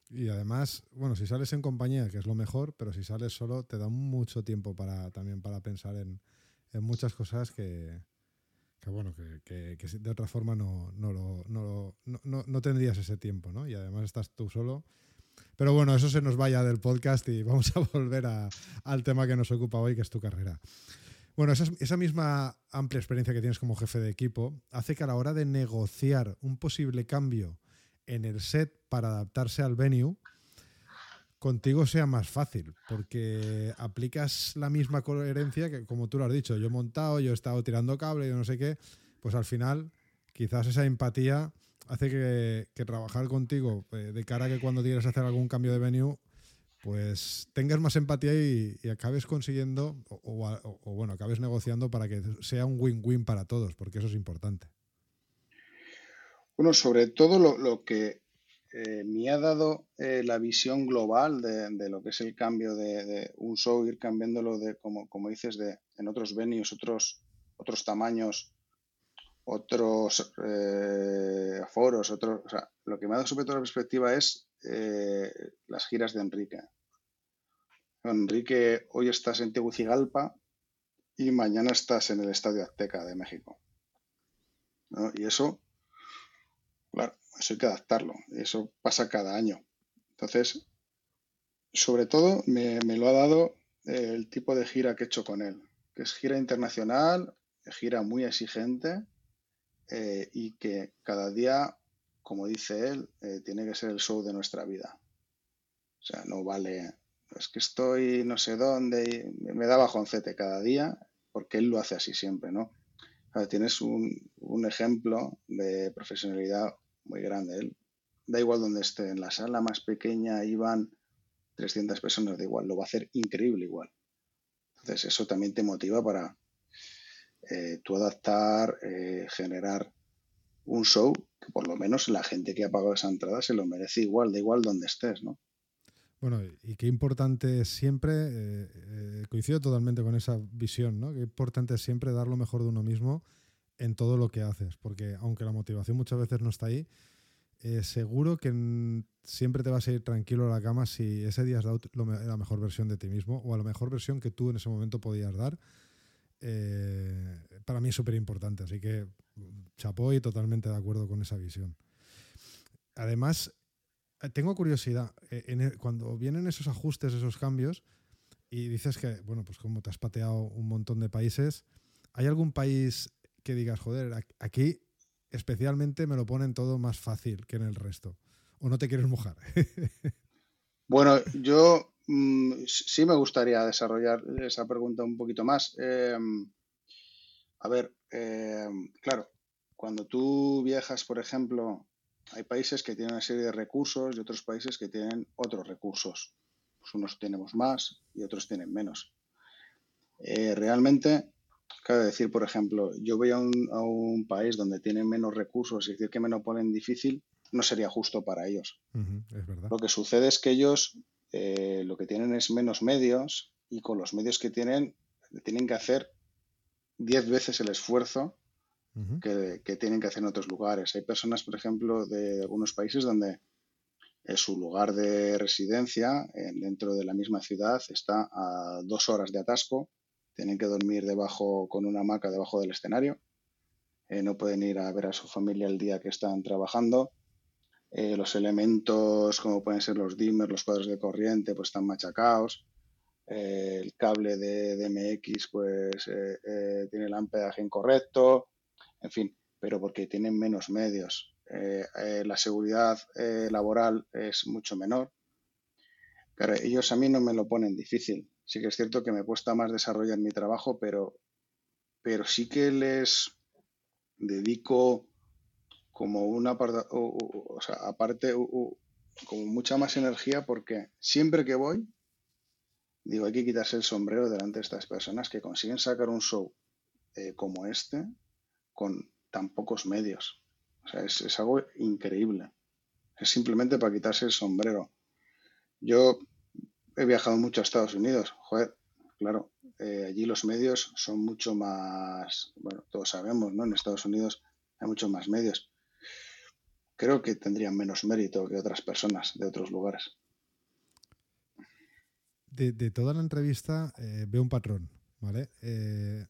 Y además, bueno, si sales en compañía, que es lo mejor, pero si sales solo, te da mucho tiempo para también para pensar en, muchas cosas que, bueno, que, de otra forma no, no, no, no, tendrías ese tiempo, ¿no? Y además estás tú solo. Pero bueno, eso se nos vaya del podcast y vamos a volver al tema que nos ocupa hoy, que es tu carrera. Bueno, esa, esa, misma amplia experiencia que tienes como jefe de equipo hace que a la hora de negociar un posible cambio en el set para adaptarse al venue, contigo sea más fácil, porque aplicas la misma coherencia que, como tú lo has dicho, yo he montado, yo he estado tirando cable, yo no sé qué, pues al final quizás esa empatía hace que, trabajar contigo eh, de cara a que cuando quieras hacer algún cambio de venue, pues tengas más empatía y, acabes consiguiendo, o, bueno, acabes negociando para que sea un win-win para todos, porque eso es importante. Bueno, sobre todo lo, que eh, me ha dado eh, la visión global de, lo que es el cambio de, un show, ir cambiándolo de, como, como dices, de, en otros venues, otros, otros tamaños, otros eh, foros, otros, lo que me ha dado sobre todo la perspectiva es las giras de Enrique. Enrique, hoy estás en Tegucigalpa y mañana estás en el Estadio Azteca de México. Y eso Claro, eso hay que adaptarlo. Eso pasa cada año. Entonces, sobre todo me, lo ha dado eh, el tipo de gira que he hecho con él, que es gira internacional, gira muy exigente eh, y que cada día, como dice él, eh, tiene que ser el show de nuestra vida. O sea, no vale, es que estoy no sé dónde y me da bajoncete cada día, porque él lo hace así siempre, ¿no? tienes un, un, ejemplo de profesionalidad muy grande. Él, da igual donde esté, en la sala más pequeña iban 300 personas, da igual, lo va a hacer increíble igual. Entonces, eso también te motiva para, eh, tú adaptar, eh, generar un show que por lo menos la gente que ha pagado esa entrada se lo merece igual, da igual donde estés, ¿no? Bueno, y qué importante es siempre, eh, coincido totalmente con esa visión, ¿no? Qué importante es siempre dar lo mejor de uno mismo en todo lo que haces, porque aunque la motivación muchas veces no está ahí, seguro que siempre te vas a ir tranquilo a la cama si ese día has dado la mejor versión de ti mismo o a la mejor versión que tú en ese momento podías dar eh, para mí es súper importante. Así que chapó y totalmente de acuerdo con esa visión. Además, eh, tengo curiosidad, eh, e, cuando vienen esos ajustes, esos cambios, y dices que, bueno, pues como te has pateado un montón de países, ¿hay algún país que digas, joder, aquí especialmente me lo ponen todo más fácil que en el resto? ¿O no te quieres mojar? bueno, yo Mm, sí me gustaría desarrollar esa pregunta un poquito más. Em, a ver, em, claro, cuando tú viajas, por ejemplo, hay países que tienen una serie de recursos y otros países que tienen otros recursos. Pues unos tenemos más y otros tienen menos. Eh, realmente, cabe decir, por ejemplo, yo voy a un, país donde tienen menos recursos y decir que me lo ponen difícil no sería justo para ellos. Lo que sucede es que ellos eh, lo que tienen es menos medios y con los medios que tienen tienen que hacer 10 veces el esfuerzo que, tienen que hacer en otros lugares. Hay personas, por ejemplo, de algunos países donde eh, su lugar de residencia dentro de la misma ciudad está a dos horas de atasco, tienen que dormir debajo con una hamaca debajo del escenario, eh, no pueden ir a ver a su familia el día que están trabajando eh, los elementos como pueden ser los dimmers, los cuadros de corriente, pues están machacados. Eh, el cable de DMX pues eh, tiene el ampeaje incorrecto, en fin, pero porque tienen menos medios. la seguridad laboral es mucho menor. Ellos a mí no me lo ponen difícil. Sí que es cierto que me cuesta más desarrollar mi trabajo, pero, pero sí que les dedico como una o, sea, aparte como mucha más energía porque siempre que voy digo hay que quitarse el sombrero delante de estas personas que consiguen sacar un show eh, como este con tan pocos medios. O sea es, algo increíble. Es simplemente para quitarse el sombrero. Yo he viajado mucho a Estados Unidos. Joder claro eh, allí los medios son mucho más bueno todos sabemos no en Estados Unidos hay muchos más medios creo que tendrían menos mérito que otras personas de otros lugares. De, toda la entrevista eh, veo un patrón, ¿vale? Eh,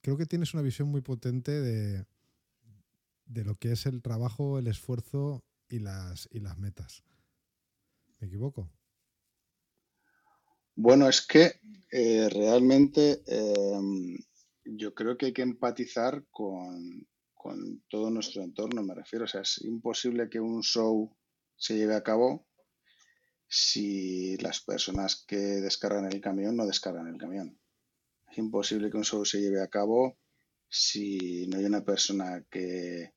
creo que tienes una visión muy potente de, de, lo que es el trabajo, el esfuerzo y las, y las metas. ¿Me equivoco? Bueno, es que eh, realmente yo creo que hay que empatizar con, con todo nuestro entorno, me refiero. O sea, es imposible que un show se lleve a cabo si las personas que descargan el camión no descargan el camión. Es imposible que un show se lleve a cabo si no hay una persona que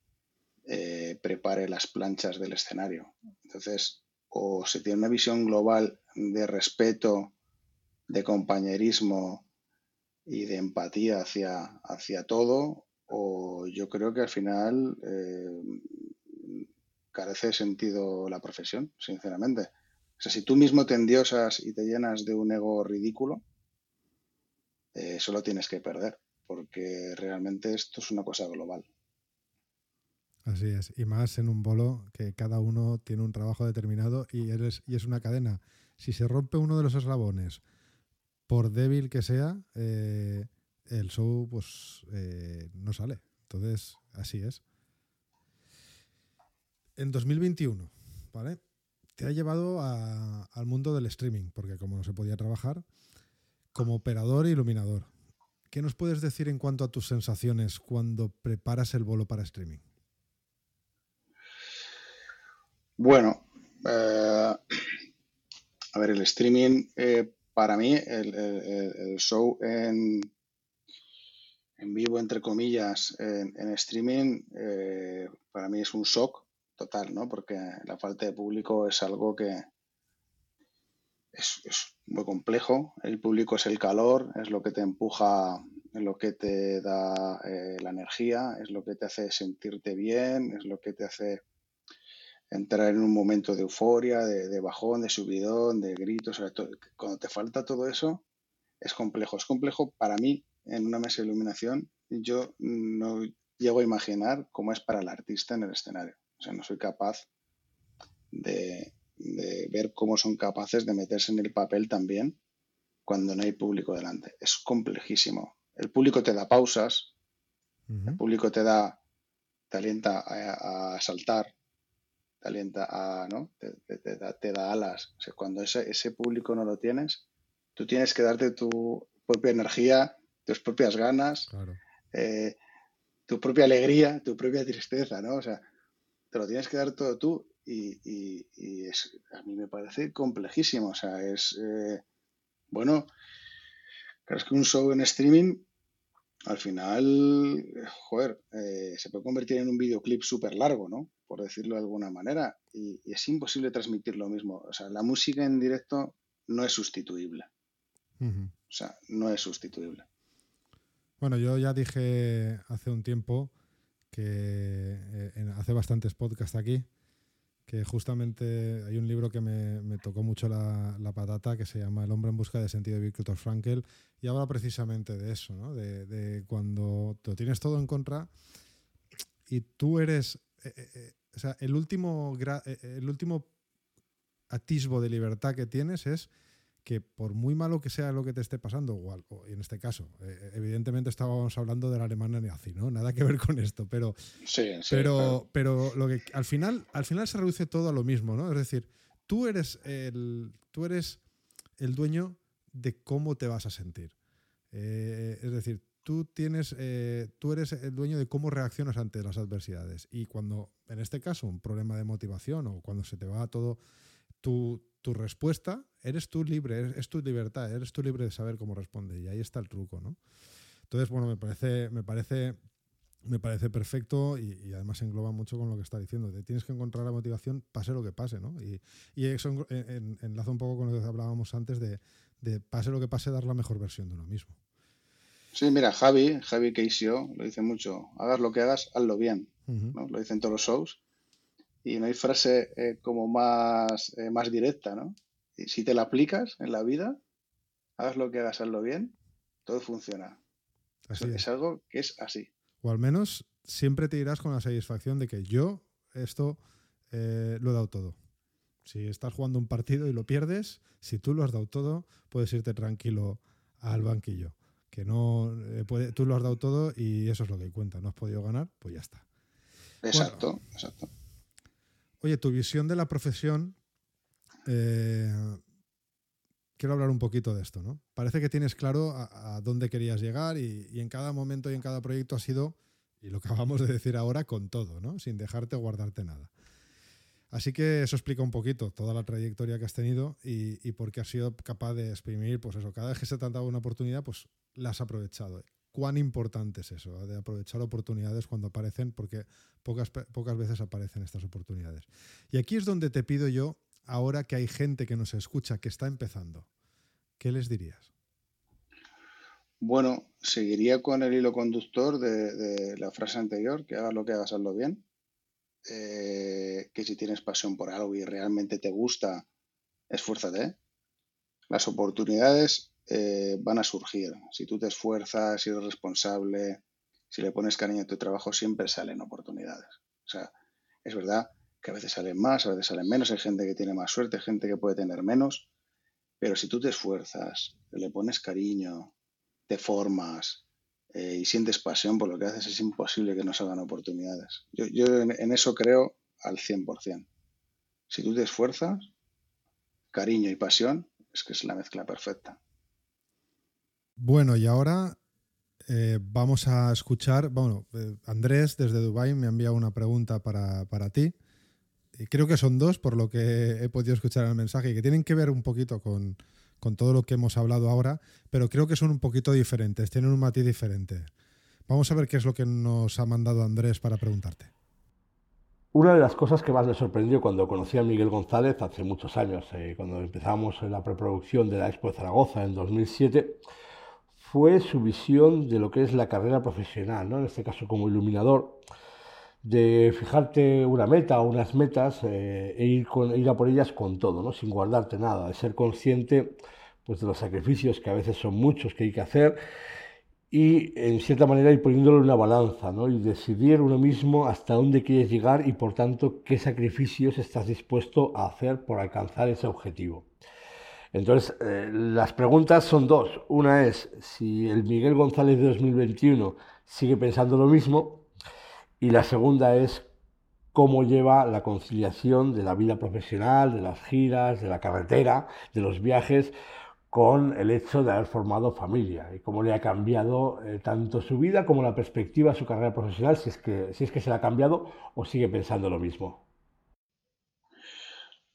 eh, prepare las planchas del escenario. Entonces, o se tiene una visión global de respeto, de compañerismo y de empatía hacia, hacia todo, o yo creo que al final eh, carece de sentido la profesión, sinceramente. O sea, si tú mismo te endiosas y te llenas de un ego ridículo, eh, eso lo tienes que perder, porque realmente esto es una cosa global. Así es, y más en un bolo que cada uno tiene un trabajo determinado y, eres, y es una cadena. Si se rompe uno de los eslabones, por débil que sea, eh, el show pues eh, no sale. Entonces, así es. En 2021, ¿vale? Te ha llevado al mundo del streaming, porque como no se podía trabajar, como operador e iluminador. ¿qué nos puedes decir en cuanto a tus sensaciones cuando preparas el bolo para streaming? Bueno, eh, a ver, el streaming, eh, para mí, el, show en, en, vivo, entre comillas, en, streaming, eh, para mí es un shock total, ¿no? Porque la falta de público es algo que es, muy complejo. El público es el calor, es lo que te empuja, es lo que te da eh, la energía, es lo que te hace sentirte bien, es lo que te hace entrar en un momento de euforia, de, bajón, de subidón, de gritos. Cuando te falta todo eso, es complejo. Es complejo para mí en una mesa de iluminación. Yo no llego a imaginar cómo es para el artista en el escenario. O sea, no soy capaz de, ver cómo son capaces de meterse en el papel también cuando no hay público delante. Es complejísimo. El público te da pausas, el público te da, te alienta a saltar, te alienta a, ¿no? Te, da, alas. cuando ese, ese público no lo tienes, tú tienes que darte tu propia energía, tus propias ganas, eh, tu propia alegría, tu propia tristeza, ¿no? O sea, te lo tienes que dar todo tú y, es, a mí me parece complejísimo. O sea, es, eh, bueno, es que un show en streaming al final, joder, eh, se puede convertir en un videoclip súper largo, ¿no? Por decirlo de alguna manera. Y, es imposible transmitir lo mismo. O sea, la música en directo no es sustituible. O sea, no es sustituible. Bueno, yo ya dije hace un tiempo que eh, hace bastantes podcasts aquí que justamente hay un libro que me, tocó mucho la, patata que se llama El hombre en busca de sentido de Víctor Frankel y habla precisamente de eso, ¿no? de, cuando te tienes todo en contra y tú eres, eh, eh, o sea, el último, el último atisbo de libertad que tienes es que por muy malo que sea lo que te esté pasando, o, en este caso, eh, evidentemente estábamos hablando de la alemana nazi, ¿no? Nada que ver con esto, pero, pero, pero lo que al final, al final se reduce todo a lo mismo, ¿no? Es decir, tú eres el, tú eres el dueño de cómo te vas a sentir. Eh, es decir, tú tienes, eh, tú eres el dueño de cómo reaccionas ante las adversidades. Y cuando, en este caso, un problema de motivación o cuando se te va todo, tu, tu respuesta, eres tú libre, es, tu libertad, eres tú libre de saber cómo responde. Y ahí está el truco, ¿no? Entonces, bueno, me parece, me parece, me parece perfecto y, además engloba mucho con lo que está diciendo. Te tienes que encontrar la motivación, pase lo que pase, ¿no? Y, eso enlaza un poco con lo que hablábamos antes de, pase lo que pase, dar la mejor versión de uno mismo. Sí, mira, Javi, Javi Keisio lo dice mucho. Hagas lo que hagas, hazlo bien. ¿no? Lo dicen todos los shows y no hay frase eh, como más, eh, más directa, ¿no? Si te la aplicas en la vida, hagas lo que hagas, hazlo bien, todo funciona. es. algo que es así. O al menos siempre te irás con la satisfacción de que yo esto eh, lo he dado todo. Si estás jugando un partido y lo pierdes, si tú lo has dado todo, puedes irte tranquilo al banquillo. Que no, tú lo has dado todo y eso es lo que cuenta. No has podido ganar, pues ya está. Exacto, exacto. Oye, tu visión de la profesión. Eh, quiero hablar un poquito de esto, ¿no? Parece que tienes claro a, dónde querías llegar y, en cada momento y en cada proyecto ha sido, y lo acabamos de decir ahora, con todo, ¿no? Sin dejarte o guardarte nada. Así que eso explica un poquito toda la trayectoria que has tenido y, y por qué has sido capaz de exprimir, pues eso, cada vez que se te ha dado una oportunidad, pues la has aprovechado cuán importante es eso, de aprovechar oportunidades cuando aparecen, porque pocas, pocas veces aparecen estas oportunidades. Y aquí es donde te pido yo, ahora que hay gente que nos escucha, que está empezando, ¿qué les dirías? Bueno, seguiría con el hilo conductor de, la frase anterior, que hagas lo que hagas, hazlo bien. Eh, que si tienes pasión por algo y realmente te gusta, esfuérzate. Las oportunidades eh, van a surgir. Si tú te esfuerzas, si eres responsable, si le pones cariño a tu trabajo, siempre salen oportunidades. O sea, es verdad que a veces salen más, a veces salen menos, hay gente que tiene más suerte, hay gente que puede tener menos, pero si tú te esfuerzas, le pones cariño, te formas eh, y sientes pasión por lo que haces, es imposible que no salgan oportunidades. Yo, en, en, eso creo al 100%. Si tú te esfuerzas, cariño y pasión, es que es la mezcla perfecta. Bueno, y ahora eh, vamos a escuchar, bueno, eh, Andrés desde Dubai me ha enviado una pregunta para, ti. Y creo que son dos, por lo que he podido escuchar el mensaje, que tienen que ver un poquito con, todo lo que hemos hablado ahora, pero creo que son un poquito diferentes, tienen un matiz diferente. Vamos a ver qué es lo que nos ha mandado Andrés para preguntarte. Una de las cosas que más me sorprendió cuando conocí a Miguel González hace muchos años, eh, cuando empezamos la preproducción de la Expo de Zaragoza en 2007, fue su visión de lo que es la carrera profesional, ¿no? en este caso como iluminador, de fijarte una meta o unas metas eh, e ir, con, ir a por ellas con todo, ¿no? sin guardarte nada, de ser consciente pues, de los sacrificios que a veces son muchos que hay que hacer y en cierta manera ir poniéndolo en una balanza ¿no? y decidir uno mismo hasta dónde quieres llegar y por tanto qué sacrificios estás dispuesto a hacer por alcanzar ese objetivo. Entonces, eh, las preguntas son dos. Una es si el Miguel González de 2021 sigue pensando lo mismo y la segunda es cómo lleva la conciliación de la vida profesional, de las giras, de la carretera, de los viajes, con el hecho de haber formado familia y cómo le ha cambiado eh, tanto su vida como la perspectiva de su carrera profesional, si es, que, si es que se le ha cambiado o sigue pensando lo mismo.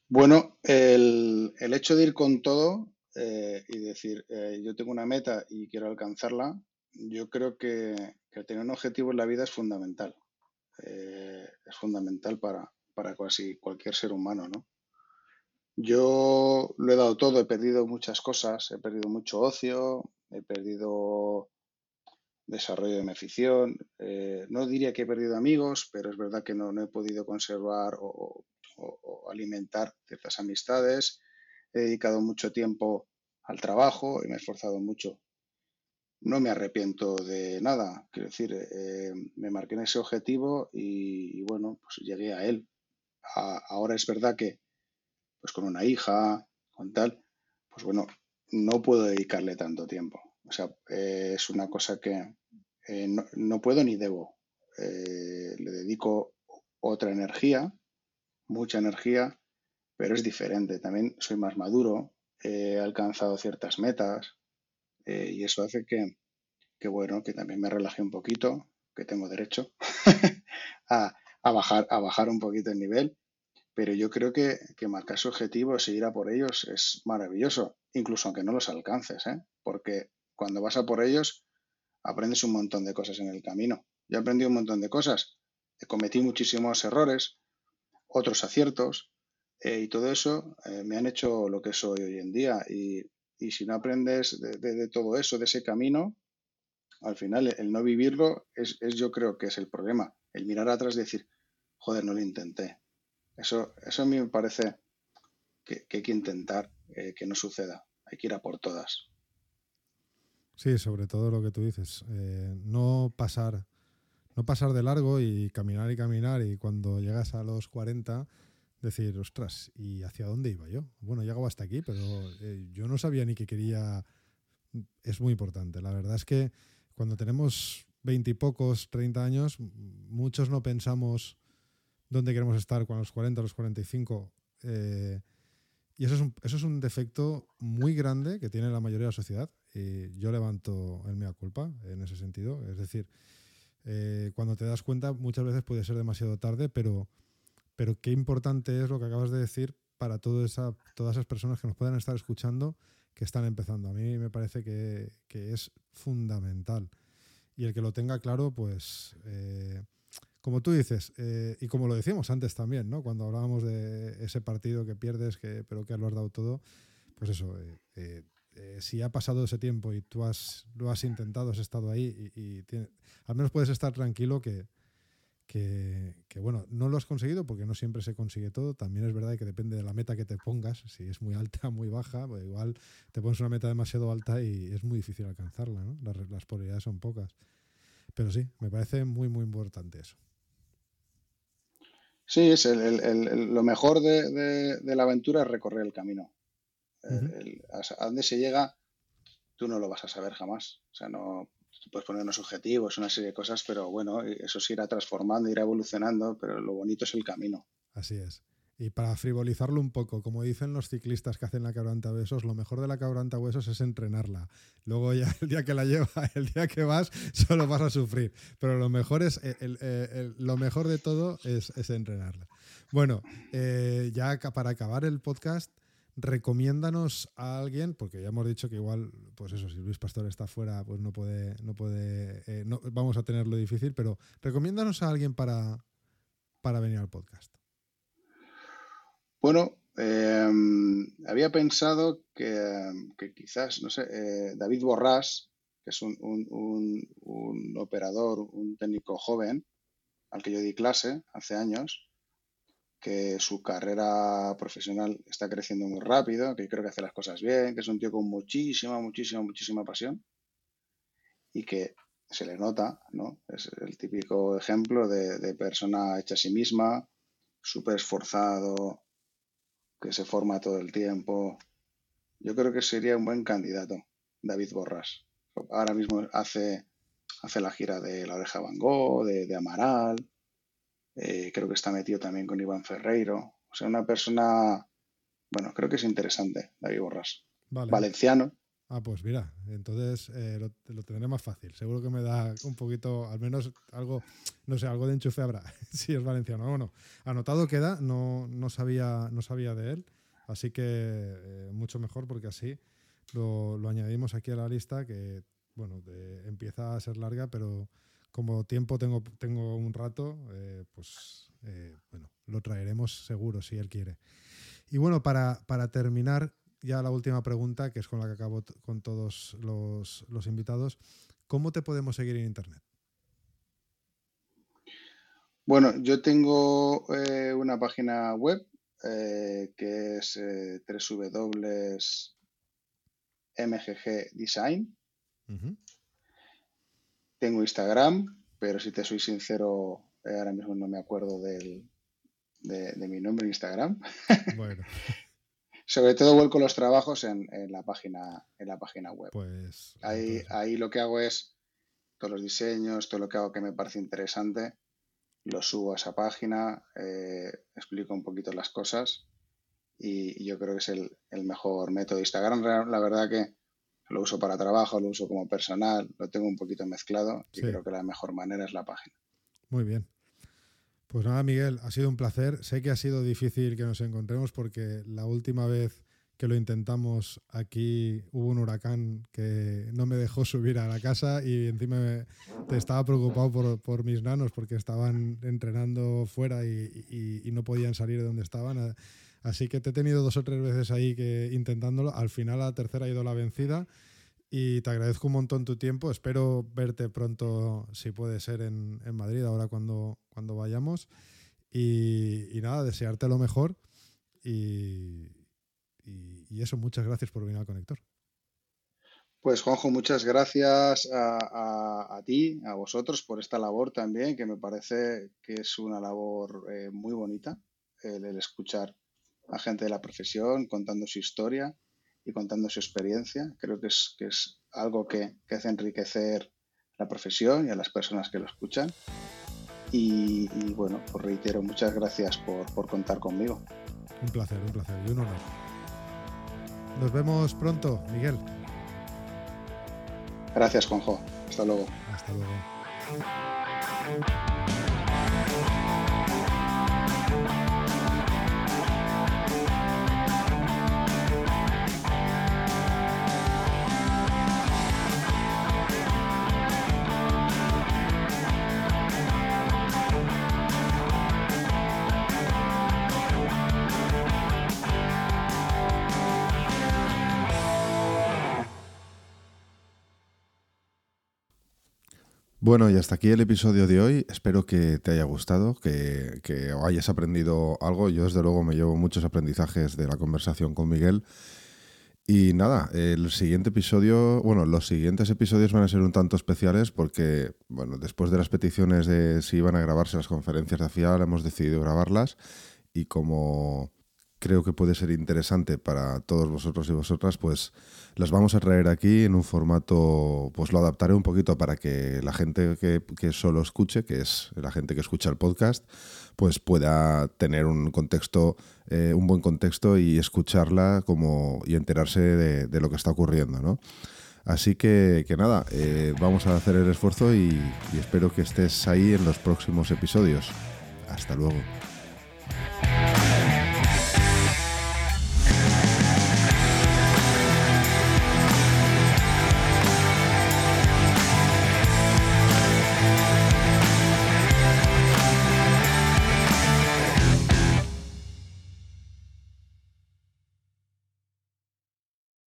Bueno, el, hecho de ir con todo eh, y decir, eh, yo tengo una meta y quiero alcanzarla, yo creo que, tener un objetivo en la vida es fundamental. Es fundamental para, para casi cualquier ser humano, ¿no? Yo lo he dado todo, he perdido muchas cosas, he perdido mucho ocio, he perdido desarrollo de mi afición. Eh, no diría que he perdido amigos, pero es verdad que no, he podido conservar o, alimentar ciertas amistades. He dedicado mucho tiempo al trabajo y me he esforzado mucho. No me arrepiento de nada, quiero decir, eh, me marqué en ese objetivo y, bueno, pues llegué a él. ahora es verdad que pues con una hija, con tal, pues bueno, no puedo dedicarle tanto tiempo. O sea, eh, es una cosa que eh, no, puedo ni debo. Le dedico otra energía, mucha energía, pero es diferente. También soy más maduro, he alcanzado ciertas metas y eso hace que, bueno, que también me relaje un poquito, que tengo derecho a, a, bajar, a bajar un poquito el nivel pero yo creo que, que marcarse objetivos e ir a por ellos es maravilloso, incluso aunque no los alcances, ¿eh? porque cuando vas a por ellos aprendes un montón de cosas en el camino. Yo aprendí un montón de cosas, cometí muchísimos errores, otros aciertos, eh, y todo eso eh, me han hecho lo que soy hoy en día. Y, si no aprendes de, todo eso, de ese camino, al final el no vivirlo es, es, yo creo que es el problema. El mirar atrás y decir, joder, no lo intenté, eso, eso a mí me parece que, hay que intentar eh, que no suceda. Hay que ir a por todas. Sí, sobre todo lo que tú dices. Eh, no pasar no pasar de largo y caminar y caminar y cuando llegas a los 40 decir, ostras, ¿y hacia dónde iba yo? Bueno, llego hasta aquí, pero eh, yo no sabía ni que quería... Es muy importante. La verdad es que cuando tenemos veintipocos, 30 años, muchos no pensamos dónde queremos estar con los 40, los 45. Eh, y eso es, un, eso es un defecto muy grande que tiene la mayoría de la sociedad. Y yo levanto el mea culpa en ese sentido. Es decir, eh, cuando te das cuenta, muchas veces puede ser demasiado tarde, pero, pero qué importante es lo que acabas de decir para esa, todas esas personas que nos puedan estar escuchando que están empezando. A mí me parece que, que es fundamental. Y el que lo tenga claro, pues eh, como tú dices, eh, y como lo decíamos antes también, ¿no? Cuando hablábamos de ese partido que pierdes, que, pero que lo has dado todo, pues eso, eh, eh, si ha pasado ese tiempo y tú has, lo has intentado, has estado ahí, y, al menos puedes estar tranquilo que, que, bueno, no lo has conseguido porque no siempre se consigue todo. También es verdad que depende de la meta que te pongas, si es muy alta, muy baja, pues igual te pones una meta demasiado alta y es muy difícil alcanzarla, ¿no? Las, las probabilidades son pocas. Pero sí, me parece muy, muy importante eso. Sí, es el, lo mejor de, la aventura es recorrer el camino. a, dónde se llega, tú no lo vas a saber jamás. O sea, no puedes poner unos objetivos, una serie de cosas, pero bueno, eso se irá transformando, irá evolucionando, pero lo bonito es el camino. Así es. Y para frivolizarlo un poco, como dicen los ciclistas que hacen la quebranta huesos, lo mejor de la quebranta huesos es entrenarla. Luego ya el día que la lleva, el día que vas, solo vas a sufrir. Pero lo mejor es lo mejor de todo es, entrenarla. Bueno, eh, ya para acabar el podcast, recomiéndanos a alguien, porque ya hemos dicho que igual, pues eso, si Luis Pastor está fuera, pues no puede, no puede, eh, no, vamos a tenerlo difícil, pero recomiéndanos a alguien para, para venir al podcast. Bueno, em, había pensado que, quizás, no sé, eh, David Borrás, que es un, un, operador, un técnico joven, al que yo di clase hace años, que su carrera profesional está creciendo muy rápido, que creo que hace las cosas bien, que es un tío con muchísima, muchísima, muchísima pasión y que se le nota, ¿no? Es el típico ejemplo de, persona hecha a sí misma, súper esforzado, que se forma todo el tiempo. Yo creo que sería un buen candidato, David Borras. Ahora mismo hace, hace la gira de La Oreja Van Gogh, de, Amaral. Eh, creo que está metido también con Iván Ferreiro. O sea, una persona, bueno, creo que es interesante, David Borras. Valenciano. Ah, pues mira, entonces eh, lo, lo, tendré más fácil. Seguro que me da un poquito, al menos algo, no sé, algo de enchufe habrá, si es valenciano. Bueno, anotado queda, no, no, sabía, no sabía de él, así que eh, mucho mejor porque así lo, lo, añadimos aquí a la lista que, bueno, empieza a ser larga, pero como tiempo tengo, tengo un rato, eh, pues bueno, lo traeremos seguro si él quiere. Y bueno, para, para terminar, ya la última pregunta, que es con la que acabo con todos los, invitados. ¿Cómo te podemos seguir en Internet? Bueno, yo tengo eh, una página web eh, que es eh, www.mggdesign. Tengo Instagram, pero si te soy sincero, ahora mismo no me acuerdo del, de, de, mi nombre en Instagram. Bueno. Sobre todo vuelco los trabajos en, la, página, en la página web. Pues, ahí, ahí lo que hago es todos los diseños, todo lo que hago que me parece interesante, lo subo a esa página, eh, explico un poquito las cosas y, yo creo que es el, mejor método. Instagram, la verdad que lo uso para trabajo, lo uso como personal, lo tengo un poquito mezclado y creo que la mejor manera es la página. Muy bien. Pues nada, Miguel, ha sido un placer. Sé que ha sido difícil que nos encontremos porque la última vez que lo intentamos aquí hubo un huracán que no me dejó subir a la casa y encima te estaba preocupado por, mis nanos porque estaban entrenando fuera y, y, no podían salir de donde estaban. Así que te he tenido dos o tres veces ahí que intentándolo. Al final la tercera ha ido la vencida y te agradezco un montón tu tiempo. Espero verte pronto, si puede ser, en, Madrid, ahora cuando, cuando vayamos. Y, nada, desearte lo mejor. Y, eso, muchas gracias por venir al conector. Pues Juanjo, muchas gracias a, ti, a vosotros por esta labor también, que me parece que es una labor eh, muy bonita, el, escuchar a gente de la profesión contando su historia y contando su experiencia. Creo que es, que es algo que, que, hace enriquecer la profesión y a las personas que lo escuchan. Y, bueno, pues reitero, muchas gracias por, por contar conmigo. Un placer, un placer y un honor. Nos vemos pronto, Miguel. Gracias, Juanjo. Hasta luego. Hasta luego. Bueno, y hasta aquí el episodio de hoy. Espero que te haya gustado, que, hayas aprendido algo. Yo desde luego me llevo muchos aprendizajes de la conversación con Miguel. Y nada, el siguiente episodio, bueno, los siguientes episodios van a ser un tanto especiales porque, bueno, después de las peticiones de si iban a grabarse las conferencias de FIAL, hemos decidido grabarlas y como creo que puede ser interesante para todos vosotros y vosotras, pues las vamos a traer aquí en un formato, pues lo adaptaré un poquito para que la gente que, que solo escuche, que es la gente que escucha el podcast, pues pueda tener un contexto, eh, un buen contexto y escucharla como y enterarse de, lo que está ocurriendo, ¿no? Así que, que nada, eh, vamos a hacer el esfuerzo y espero que estés ahí en los próximos episodios. Hasta luego.